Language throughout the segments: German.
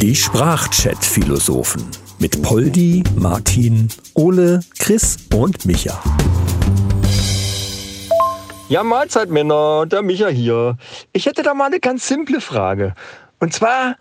Die Sprachchat-Philosophen mit Poldi, Martin, Ole, Chris und Micha. Ja, Mahlzeit Männer, der Micha hier. Ich hätte da mal eine ganz simple Frage. Und zwar,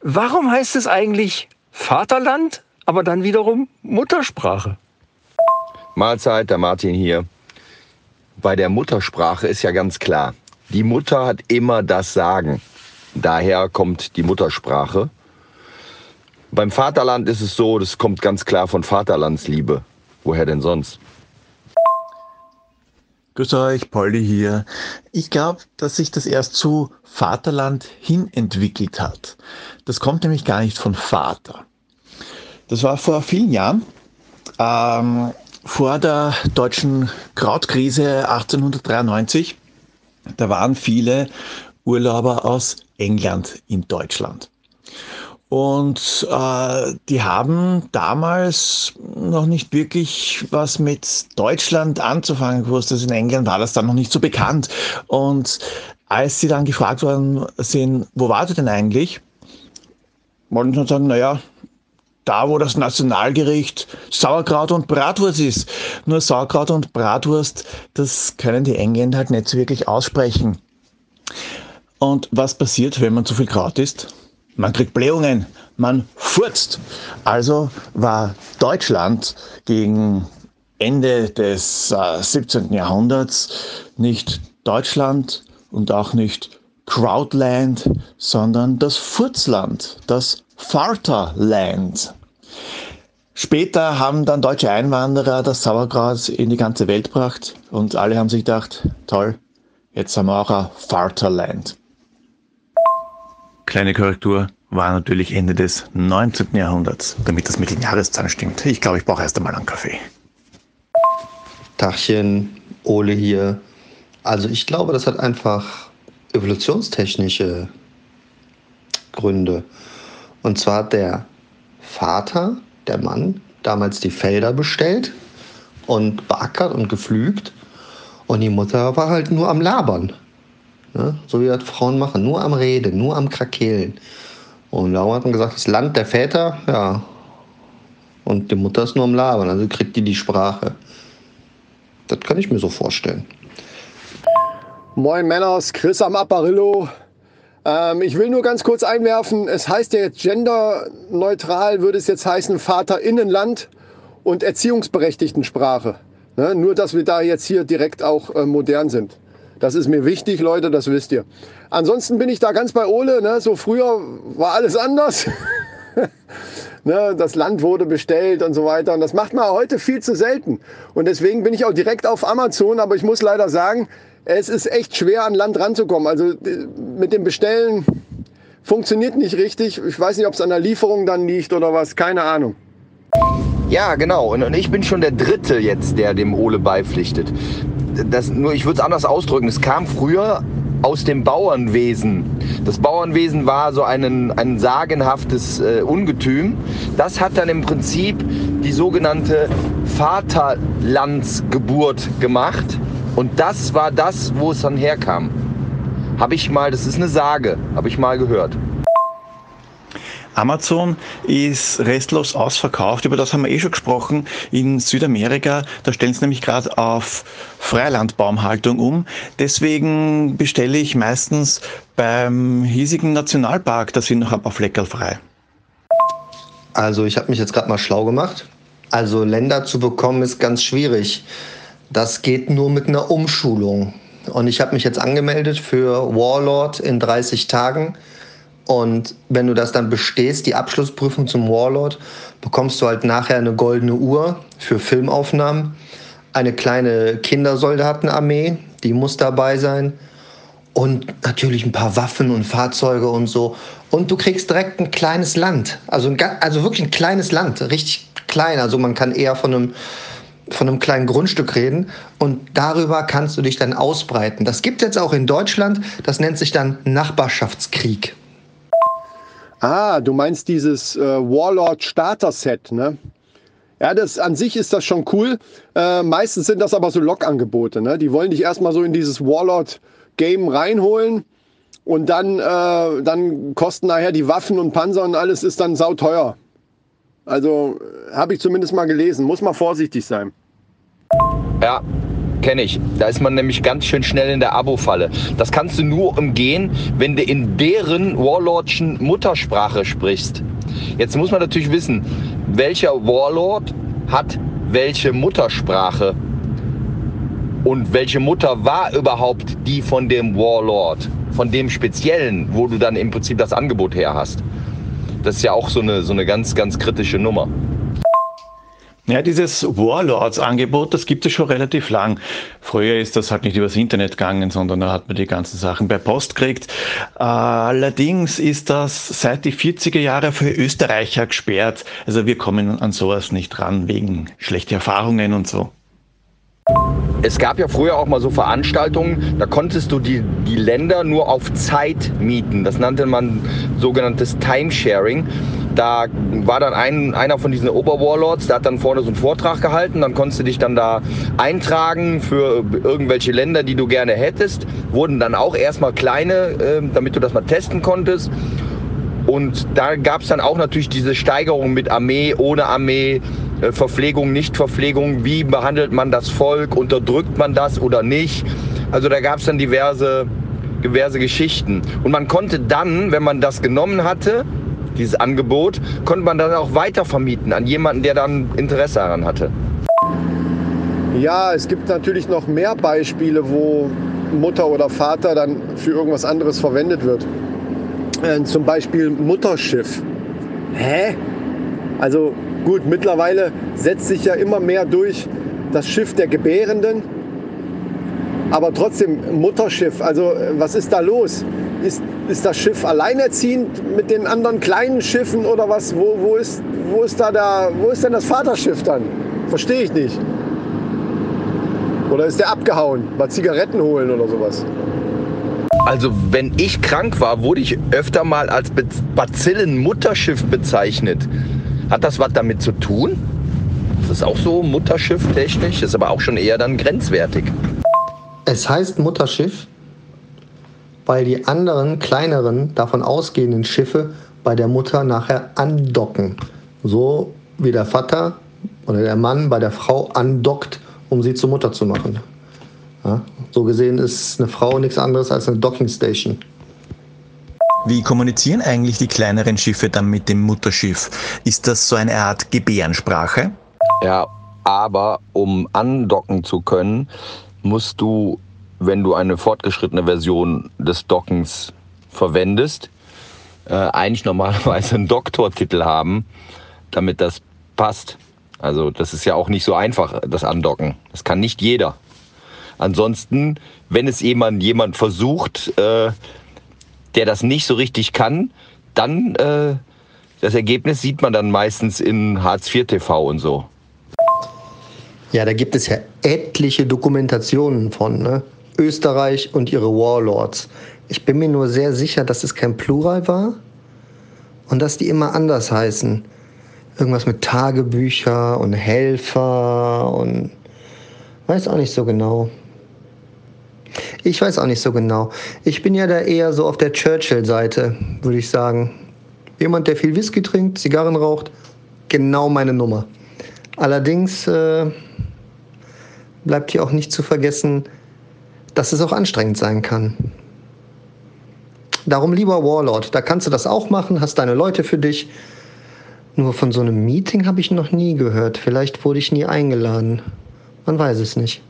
warum heißt es eigentlich Vaterland, aber dann wiederum Muttersprache? Mahlzeit, der Martin hier. Bei der Muttersprache ist ja ganz klar, die Mutter hat immer das Sagen. Daher kommt die Muttersprache. Beim Vaterland ist es so, das kommt ganz klar von Vaterlandsliebe. Woher denn sonst? Grüß euch, Polly hier. Ich glaube, dass sich das erst zu Vaterland hin entwickelt hat. Das kommt nämlich gar nicht von Vater. Das war vor vielen Jahren, ähm, vor der deutschen Krautkrise 1893. Da waren viele Urlauber aus England in Deutschland. Und äh, die haben damals noch nicht wirklich was mit Deutschland anzufangen gewusst. Also in England war das dann noch nicht so bekannt. Und als sie dann gefragt worden sind, wo war du denn eigentlich? Wollten sie sagen, naja, da wo das Nationalgericht Sauerkraut und Bratwurst ist. Nur Sauerkraut und Bratwurst, das können die Engländer halt nicht so wirklich aussprechen. Und was passiert, wenn man zu viel Kraut isst? Man kriegt Blähungen, man furzt. Also war Deutschland gegen Ende des äh, 17. Jahrhunderts nicht Deutschland und auch nicht Crowdland, sondern das Furzland, das Vaterland. Später haben dann deutsche Einwanderer das Sauerkraut in die ganze Welt gebracht und alle haben sich gedacht, toll, jetzt haben wir auch ein Vaterland. Kleine Korrektur war natürlich Ende des 19. Jahrhunderts, damit das mit den Jahreszahlen stimmt. Ich glaube, ich brauche erst einmal einen Kaffee. Tachchen, Ole hier. Also ich glaube, das hat einfach evolutionstechnische Gründe. Und zwar hat der Vater, der Mann, damals die Felder bestellt und beackert und gepflügt. Und die Mutter war halt nur am Labern. Ne? So wie das Frauen machen, nur am Reden, nur am Krakeelen. Und darum hat man gesagt, das Land der Väter, ja. Und die Mutter ist nur am Labern, also kriegt die die Sprache. Das kann ich mir so vorstellen. Moin Männers, Chris am Apparillo. Ähm, ich will nur ganz kurz einwerfen, es heißt ja jetzt genderneutral, würde es jetzt heißen Vaterinnenland und Erziehungsberechtigtensprache. Ne? Nur, dass wir da jetzt hier direkt auch äh, modern sind. Das ist mir wichtig, Leute, das wisst ihr. Ansonsten bin ich da ganz bei Ole. Ne? So früher war alles anders. ne? Das Land wurde bestellt und so weiter. Und das macht man heute viel zu selten. Und deswegen bin ich auch direkt auf Amazon. Aber ich muss leider sagen, es ist echt schwer, an Land ranzukommen. Also äh, mit dem Bestellen funktioniert nicht richtig. Ich weiß nicht, ob es an der Lieferung dann liegt oder was. Keine Ahnung. Ja, genau. Und ich bin schon der Dritte jetzt, der dem Ole beipflichtet. Das, nur ich würde es anders ausdrücken. Es kam früher aus dem Bauernwesen. Das Bauernwesen war so ein, ein sagenhaftes äh, Ungetüm. Das hat dann im Prinzip die sogenannte Vaterlandsgeburt gemacht. Und das war das, wo es dann herkam. Habe ich mal, das ist eine Sage, habe ich mal gehört. Amazon ist restlos ausverkauft. Über das haben wir eh schon gesprochen. In Südamerika, da stellen sie nämlich gerade auf Freilandbaumhaltung um. Deswegen bestelle ich meistens beim hiesigen Nationalpark, da sind noch ein paar Fleckerl frei. Also ich habe mich jetzt gerade mal schlau gemacht. Also Länder zu bekommen ist ganz schwierig. Das geht nur mit einer Umschulung. Und ich habe mich jetzt angemeldet für Warlord in 30 Tagen. Und wenn du das dann bestehst, die Abschlussprüfung zum Warlord, bekommst du halt nachher eine goldene Uhr für Filmaufnahmen, eine kleine Kindersoldatenarmee, die muss dabei sein und natürlich ein paar Waffen und Fahrzeuge und so. Und du kriegst direkt ein kleines Land, also, ein, also wirklich ein kleines Land, richtig klein. Also man kann eher von einem von einem kleinen Grundstück reden und darüber kannst du dich dann ausbreiten. Das gibt es jetzt auch in Deutschland, das nennt sich dann Nachbarschaftskrieg. Ah, du meinst dieses äh, Warlord Starter Set, ne? Ja, das an sich ist das schon cool. Äh, meistens sind das aber so Log-Angebote, ne? Die wollen dich erstmal so in dieses Warlord Game reinholen Und dann, äh, dann kosten nachher die Waffen und Panzer und alles ist dann sauteuer. Also habe ich zumindest mal gelesen. Muss man vorsichtig sein. Ja, kenne ich. Da ist man nämlich ganz schön schnell in der Abo-Falle. Das kannst du nur umgehen, wenn du in deren Warlordschen Muttersprache sprichst. Jetzt muss man natürlich wissen, welcher Warlord hat welche Muttersprache und welche Mutter war überhaupt die von dem Warlord, von dem Speziellen, wo du dann im Prinzip das Angebot her hast. Das ist ja auch so eine, so eine ganz, ganz kritische Nummer. Ja, dieses Warlords-Angebot, das gibt es schon relativ lang. Früher ist das halt nicht übers Internet gegangen, sondern da hat man die ganzen Sachen per Post gekriegt. Allerdings ist das seit die 40er Jahre für Österreicher gesperrt. Also wir kommen an sowas nicht ran wegen schlechter Erfahrungen und so. Es gab ja früher auch mal so Veranstaltungen, da konntest du die, die Länder nur auf Zeit mieten. Das nannte man sogenanntes Timesharing. Da war dann ein, einer von diesen Oberwarlords, der hat dann vorne so einen Vortrag gehalten. Dann konntest du dich dann da eintragen für irgendwelche Länder, die du gerne hättest. Wurden dann auch erstmal kleine, äh, damit du das mal testen konntest. Und da gab es dann auch natürlich diese Steigerung mit Armee, ohne Armee, Verpflegung, Nichtverpflegung. Wie behandelt man das Volk? Unterdrückt man das oder nicht? Also da gab es dann diverse, diverse Geschichten. Und man konnte dann, wenn man das genommen hatte, dieses Angebot, konnte man dann auch weiter vermieten an jemanden, der dann Interesse daran hatte. Ja, es gibt natürlich noch mehr Beispiele, wo Mutter oder Vater dann für irgendwas anderes verwendet wird. Äh, zum Beispiel Mutterschiff. Hä? Also gut, mittlerweile setzt sich ja immer mehr durch das Schiff der Gebärenden. Aber trotzdem Mutterschiff. Also was ist da los? Ist, ist das Schiff alleinerziehend mit den anderen kleinen Schiffen oder was? Wo, wo, ist, wo, ist, da der, wo ist denn das Vaterschiff dann? Verstehe ich nicht. Oder ist der abgehauen? Mal Zigaretten holen oder sowas? Also wenn ich krank war, wurde ich öfter mal als Bazillen-Mutterschiff bezeichnet. Hat das was damit zu tun? Das ist auch so Mutterschiff technisch, ist aber auch schon eher dann grenzwertig. Es heißt Mutterschiff, weil die anderen kleineren davon ausgehenden Schiffe bei der Mutter nachher andocken. So wie der Vater oder der Mann bei der Frau andockt, um sie zur Mutter zu machen. Ja, so gesehen ist eine Frau nichts anderes als eine Docking Station. Wie kommunizieren eigentlich die kleineren Schiffe dann mit dem Mutterschiff? Ist das so eine Art Gebärdensprache? Ja, aber um andocken zu können, musst du, wenn du eine fortgeschrittene Version des Dockens verwendest, äh, eigentlich normalerweise einen Doktortitel haben, damit das passt. Also das ist ja auch nicht so einfach, das Andocken. Das kann nicht jeder. Ansonsten, wenn es jemand, jemand versucht, äh, der das nicht so richtig kann, dann äh, das Ergebnis sieht man dann meistens in Hartz IV TV und so. Ja, da gibt es ja etliche Dokumentationen von ne? Österreich und ihre Warlords. Ich bin mir nur sehr sicher, dass es kein Plural war und dass die immer anders heißen. Irgendwas mit Tagebücher und Helfer und weiß auch nicht so genau. Ich weiß auch nicht so genau. Ich bin ja da eher so auf der Churchill-Seite, würde ich sagen. Jemand, der viel Whisky trinkt, Zigarren raucht, genau meine Nummer. Allerdings äh, bleibt hier auch nicht zu vergessen, dass es auch anstrengend sein kann. Darum lieber Warlord. Da kannst du das auch machen, hast deine Leute für dich. Nur von so einem Meeting habe ich noch nie gehört. Vielleicht wurde ich nie eingeladen. Man weiß es nicht.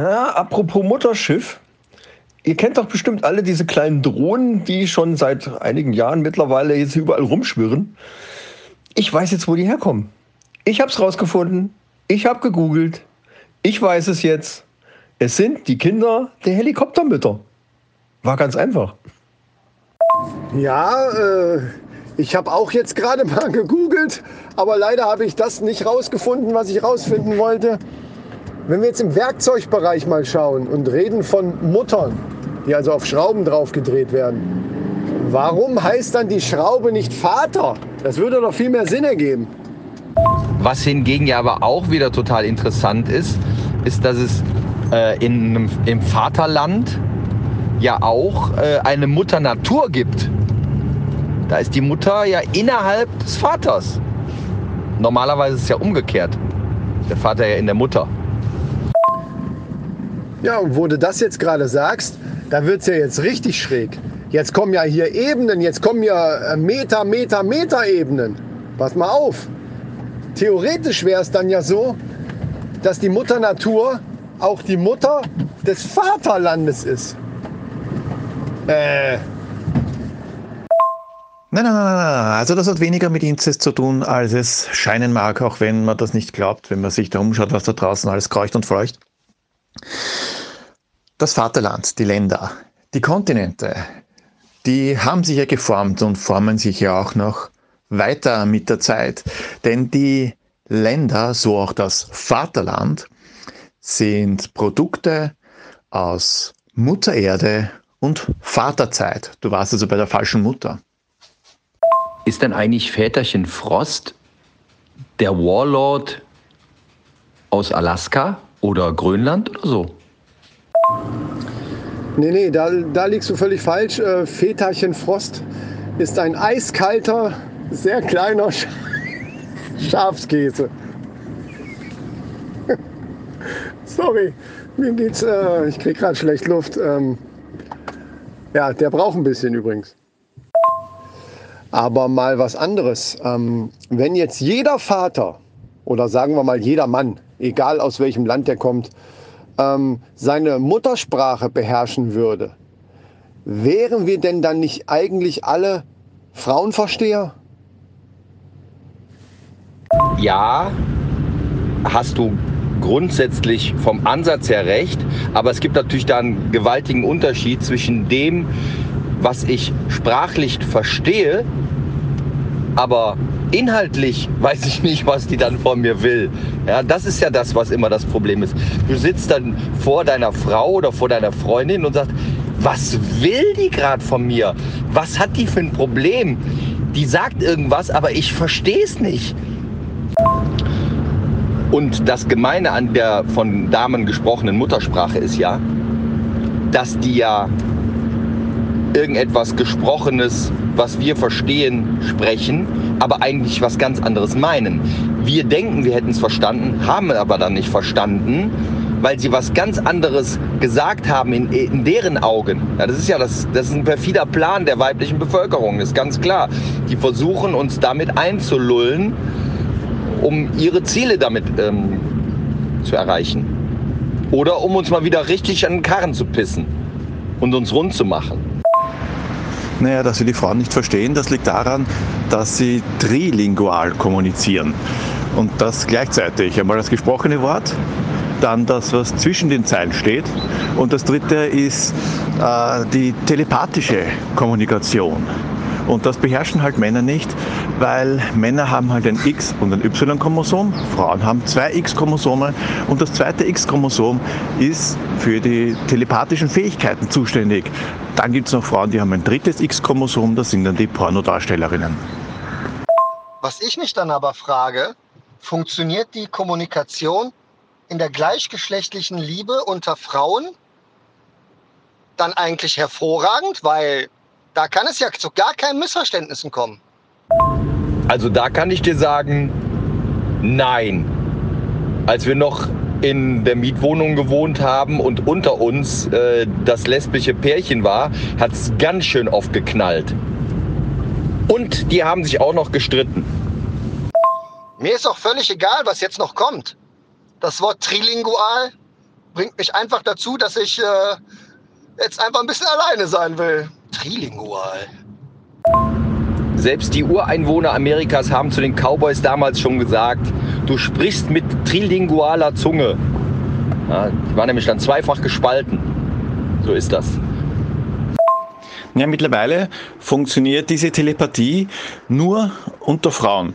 Ja, apropos Mutterschiff. Ihr kennt doch bestimmt alle diese kleinen Drohnen, die schon seit einigen Jahren mittlerweile jetzt überall rumschwirren. Ich weiß jetzt, wo die herkommen. Ich habe es rausgefunden. Ich habe gegoogelt. Ich weiß es jetzt. Es sind die Kinder der Helikoptermütter. War ganz einfach. Ja, äh, ich habe auch jetzt gerade mal gegoogelt, aber leider habe ich das nicht rausgefunden, was ich rausfinden wollte. Wenn wir jetzt im Werkzeugbereich mal schauen und reden von Muttern, die also auf Schrauben drauf gedreht werden, warum heißt dann die Schraube nicht Vater? Das würde doch viel mehr Sinn ergeben. Was hingegen ja aber auch wieder total interessant ist, ist, dass es äh, in, im Vaterland ja auch äh, eine Mutter Natur gibt. Da ist die Mutter ja innerhalb des Vaters. Normalerweise ist es ja umgekehrt. Der Vater ja in der Mutter. Ja, und wo du das jetzt gerade sagst, da wird es ja jetzt richtig schräg. Jetzt kommen ja hier Ebenen, jetzt kommen ja äh, Meter, Meter, Meter Ebenen. Pass mal auf. Theoretisch wäre es dann ja so, dass die Mutter Natur auch die Mutter des Vaterlandes ist. Äh. Nein, nein, nein, nein. Also das hat weniger mit Inzest zu tun, als es scheinen mag, auch wenn man das nicht glaubt, wenn man sich da umschaut, was da draußen alles kreucht und fleucht. Das Vaterland, die Länder, die Kontinente, die haben sich ja geformt und formen sich ja auch noch weiter mit der Zeit. Denn die Länder, so auch das Vaterland, sind Produkte aus Mutter Erde und Vaterzeit. Du warst also bei der falschen Mutter. Ist denn eigentlich Väterchen Frost der Warlord aus Alaska oder Grönland oder so? Nee, nee, da, da liegst du völlig falsch. Äh, Väterchen Frost ist ein eiskalter, sehr kleiner Sch Schafskäse. Sorry, mir geht's, äh, ich krieg gerade schlecht Luft. Ähm, ja, der braucht ein bisschen übrigens. Aber mal was anderes. Ähm, wenn jetzt jeder Vater oder sagen wir mal jeder Mann, egal aus welchem Land der kommt, ähm, seine Muttersprache beherrschen würde, wären wir denn dann nicht eigentlich alle Frauenversteher? Ja, hast du grundsätzlich vom Ansatz her recht, aber es gibt natürlich da einen gewaltigen Unterschied zwischen dem, was ich sprachlich verstehe, aber inhaltlich weiß ich nicht, was die dann von mir will. Ja, das ist ja das, was immer das Problem ist. Du sitzt dann vor deiner Frau oder vor deiner Freundin und sagst, was will die gerade von mir? Was hat die für ein Problem? Die sagt irgendwas, aber ich verstehe es nicht. Und das Gemeine an der von Damen gesprochenen Muttersprache ist ja, dass die ja irgendetwas Gesprochenes, was wir verstehen, sprechen, aber eigentlich was ganz anderes meinen. Wir denken, wir hätten es verstanden, haben aber dann nicht verstanden, weil sie was ganz anderes gesagt haben in, in deren Augen. Ja, das ist ja das, das ist ein perfider Plan der weiblichen Bevölkerung, ist ganz klar. Die versuchen uns damit einzulullen, um ihre Ziele damit ähm, zu erreichen. Oder um uns mal wieder richtig an den Karren zu pissen und uns rund zu machen. Naja, dass wir die Frauen nicht verstehen, das liegt daran, dass sie trilingual kommunizieren. Und das gleichzeitig. Einmal das gesprochene Wort, dann das, was zwischen den Zeilen steht. Und das dritte ist äh, die telepathische Kommunikation. Und das beherrschen halt Männer nicht, weil Männer haben halt ein X- und ein Y-Chromosom, Frauen haben zwei X-Chromosome und das zweite X-Chromosom ist für die telepathischen Fähigkeiten zuständig. Dann gibt es noch Frauen, die haben ein drittes X-Chromosom, das sind dann die Pornodarstellerinnen. Was ich mich dann aber frage, funktioniert die Kommunikation in der gleichgeschlechtlichen Liebe unter Frauen dann eigentlich hervorragend, weil da kann es ja zu gar keinen Missverständnissen kommen. Also da kann ich dir sagen, nein. Als wir noch in der Mietwohnung gewohnt haben und unter uns äh, das lesbische Pärchen war, hat es ganz schön oft geknallt. Und die haben sich auch noch gestritten. Mir ist auch völlig egal, was jetzt noch kommt. Das Wort trilingual bringt mich einfach dazu, dass ich äh, jetzt einfach ein bisschen alleine sein will. Trilingual. Selbst die Ureinwohner Amerikas haben zu den Cowboys damals schon gesagt, du sprichst mit trilingualer Zunge. Ja, die waren nämlich dann zweifach gespalten. So ist das. Ja, mittlerweile funktioniert diese Telepathie nur unter Frauen.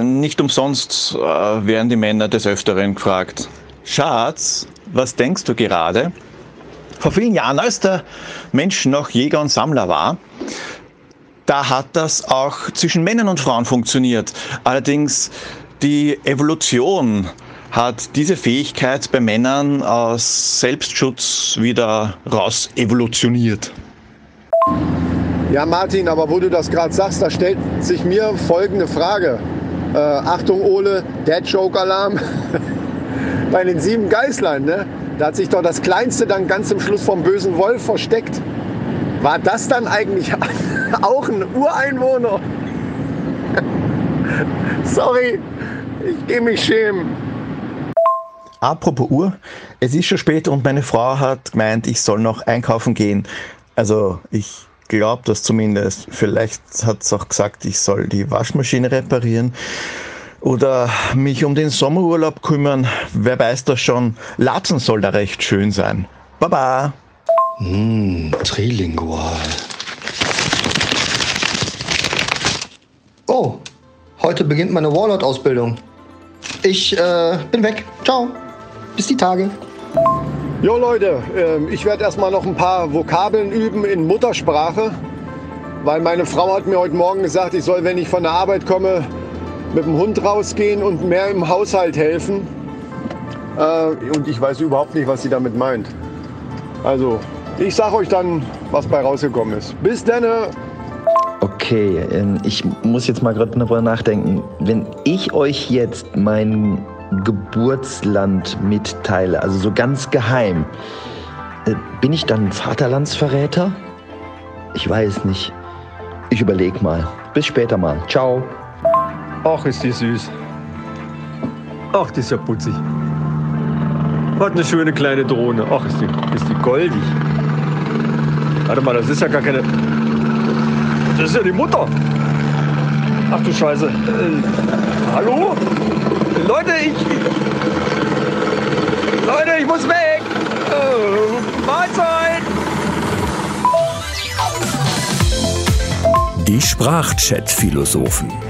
Nicht umsonst äh, werden die Männer des Öfteren gefragt, Schatz, was denkst du gerade? Vor vielen Jahren, als der Mensch noch Jäger und Sammler war, da hat das auch zwischen Männern und Frauen funktioniert. Allerdings die Evolution hat diese Fähigkeit bei Männern aus Selbstschutz wieder raus evolutioniert. Ja, Martin, aber wo du das gerade sagst, da stellt sich mir folgende Frage. Äh, Achtung, Ole, Dead Joke Alarm. Bei den sieben Geißlern, ne? Da hat sich doch das Kleinste dann ganz zum Schluss vom bösen Wolf versteckt. War das dann eigentlich auch ein Ureinwohner? Sorry, ich gehe mich schämen. Apropos Uhr, es ist schon spät und meine Frau hat gemeint, ich soll noch einkaufen gehen. Also ich glaube das zumindest. Vielleicht hat es auch gesagt, ich soll die Waschmaschine reparieren oder mich um den Sommerurlaub kümmern. Wer weiß das schon. Latzen soll da recht schön sein. Baba. Mmh, trilingual. Oh, heute beginnt meine Warlord-Ausbildung. Ich äh, bin weg. Ciao. Bis die Tage. Jo Leute, ähm, ich werde erstmal noch ein paar Vokabeln üben in Muttersprache, weil meine Frau hat mir heute Morgen gesagt, ich soll, wenn ich von der Arbeit komme, mit dem Hund rausgehen und mehr im Haushalt helfen. Äh, und ich weiß überhaupt nicht, was sie damit meint. Also, ich sag euch dann, was bei rausgekommen ist. Bis dann! Okay, ähm, ich muss jetzt mal gerade darüber nachdenken. Wenn ich euch jetzt mein Geburtsland mitteile, also so ganz geheim, äh, bin ich dann Vaterlandsverräter? Ich weiß nicht. Ich überleg mal. Bis später mal. Ciao. Ach, ist die süß. Ach, die ist ja putzig. Hat eine schöne kleine Drohne. Ach, ist die, ist die goldig. Warte mal, das ist ja gar keine. Das ist ja die Mutter. Ach du Scheiße. Äh, hallo? Leute, ich. Leute, ich muss weg. Äh, Mahlzeit. Die Sprachchat-Philosophen